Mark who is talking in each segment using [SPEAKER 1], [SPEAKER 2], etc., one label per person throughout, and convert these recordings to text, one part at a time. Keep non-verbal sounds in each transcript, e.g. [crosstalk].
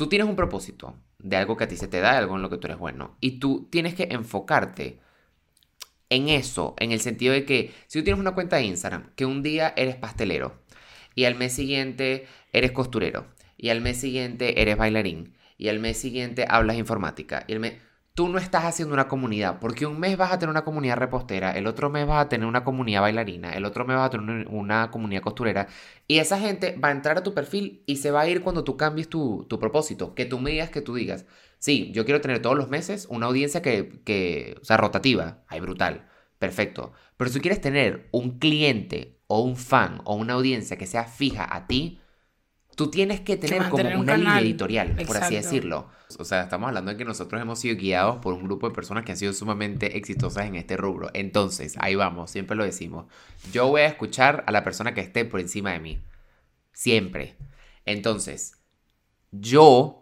[SPEAKER 1] tú tienes un propósito de algo que a ti se te da, de algo en lo que tú eres bueno, y tú tienes que enfocarte en eso, en el sentido de que si tú tienes una cuenta de Instagram, que un día eres pastelero, y al mes siguiente eres costurero, y al mes siguiente eres bailarín, y al mes siguiente hablas informática, y el mes tú no estás haciendo una comunidad, porque un mes vas a tener una comunidad repostera, el otro mes vas a tener una comunidad bailarina, el otro mes vas a tener una comunidad costurera, y esa gente va a entrar a tu perfil y se va a ir cuando tú cambies tu, propósito, que tú me digas, que tú digas, sí, yo quiero tener todos los meses una audiencia que, que sea, rotativa, ay, brutal, perfecto, pero si quieres tener un cliente o un fan o una audiencia que sea fija a ti, tú tienes que tener como una línea editorial, por así decirlo. O sea, estamos hablando de que nosotros hemos sido guiados por un grupo de personas que han sido sumamente exitosas en este rubro. Entonces, ahí vamos, siempre lo decimos. Yo voy a escuchar a la persona que esté por encima de mí. Siempre. Entonces, yo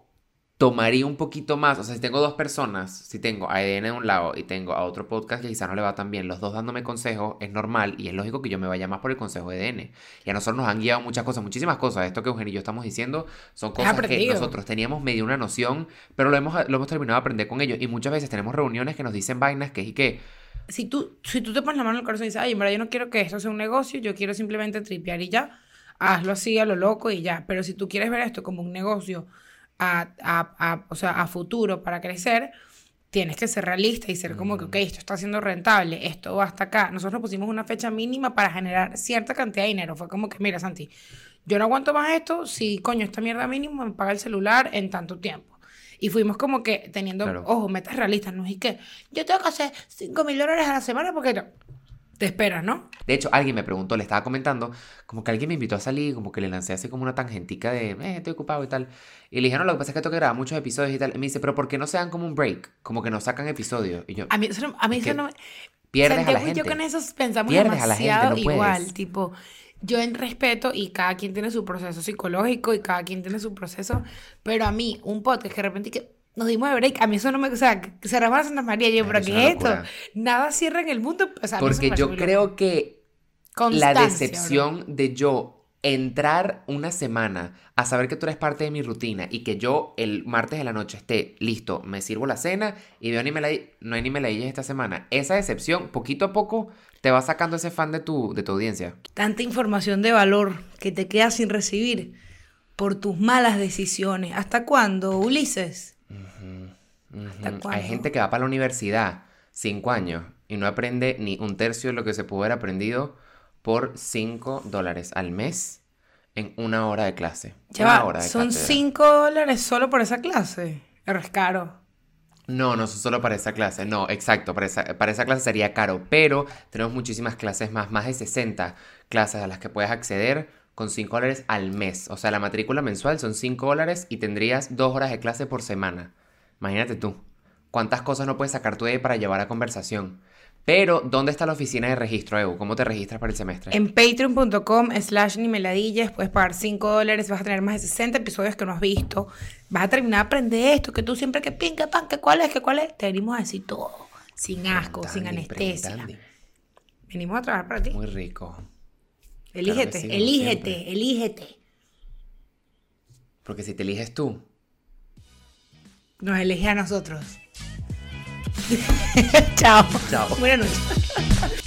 [SPEAKER 1] tomaría un poquito más, o sea, si tengo dos personas, si tengo a EDN de un lado y tengo a otro podcast que quizás no le va tan bien, los dos dándome consejos, es normal y es lógico que yo me vaya más por el consejo de EDN. Y a nosotros nos han guiado muchas cosas, muchísimas cosas. Esto que Eugenio y yo estamos diciendo son cosas que nosotros teníamos medio una noción, pero lo hemos, lo hemos terminado de aprender con ellos. Y muchas veces tenemos reuniones que nos dicen vainas que es y que...
[SPEAKER 2] Si tú, si tú te pones la mano en el corazón y dices, ay, en verdad yo no quiero que esto sea un negocio, yo quiero simplemente tripear y ya, hazlo así a lo loco y ya. Pero si tú quieres ver esto como un negocio a, o sea, a futuro para crecer, tienes que ser realista y ser como que, ok, esto está siendo rentable, esto va hasta acá. Nosotros pusimos una fecha mínima para generar cierta cantidad de dinero. Fue como que, mira, Santi, yo no aguanto más esto, si coño, esta mierda mínimo me paga el celular en tanto tiempo. Y fuimos como que teniendo, ojo, metas realistas, no es que yo tengo que hacer 5 mil dólares a la semana porque te esperas, ¿no?
[SPEAKER 1] De hecho, alguien me preguntó, le estaba comentando, como que alguien me invitó a salir, como que le lancé así como una tangentica de, eh, estoy ocupado y tal. Y le dijeron, no, lo que pasa es que tengo que grabar muchos episodios y tal. Y me dice, pero ¿por qué no se dan como un break? Como que no sacan episodios. Y yo,
[SPEAKER 2] a mí eso, a mí eso no...
[SPEAKER 1] Pierdes a la gente.
[SPEAKER 2] y yo con eso pensamos demasiado igual, tipo... Yo en respeto y cada quien tiene su proceso psicológico y cada quien tiene su proceso, pero a mí un podcast que de repente que nos dimos de break. A mí eso no me. O sea, cerramos a Santa María. Yo, ¿pero qué es esto? Nada cierra en el mundo.
[SPEAKER 1] Porque yo creo que la decepción de yo entrar una semana a saber que tú eres parte de mi rutina y que yo el martes de la noche esté listo, me sirvo la cena y veo anime la, no hay anime esta semana. Esa decepción, poquito a poco, te va sacando ese fan de tu, de tu audiencia.
[SPEAKER 2] Tanta información de valor que te queda sin recibir por tus malas decisiones. ¿Hasta cuándo, Ulises?
[SPEAKER 1] Hay gente que va para la universidad cinco años y no aprende ni un tercio de lo que se pudo haber aprendido por cinco dólares al mes en una hora de clase.
[SPEAKER 2] son cinco dólares solo por esa clase. Es caro.
[SPEAKER 1] No, no son solo para esa clase. No, exacto. Para esa, para esa clase sería caro. Pero tenemos muchísimas clases más, más de 60 clases a las que puedes acceder con 5 dólares al mes. O sea, la matrícula mensual son 5 dólares y tendrías 2 horas de clase por semana. Imagínate tú. ¿Cuántas cosas no puedes sacar tú de ahí para llevar a conversación? Pero, ¿dónde está la oficina de registro, Evo? ¿Cómo te registras para el semestre?
[SPEAKER 2] En patreon.com slash nimeladillas puedes pagar 5 dólares, vas a tener más de 60 episodios que no has visto, vas a terminar a aprender esto, que tú siempre que pinca, pan, que cuál es, que cuál es, te venimos a decir todo, sin asco, sin anestesia. Venimos a trabajar para ti.
[SPEAKER 1] Muy rico.
[SPEAKER 2] Elígete, elígete, elígete.
[SPEAKER 1] Porque si te eliges tú,
[SPEAKER 2] nos elige a nosotros. [laughs] Chao.
[SPEAKER 1] Chao.
[SPEAKER 2] Buenas noches.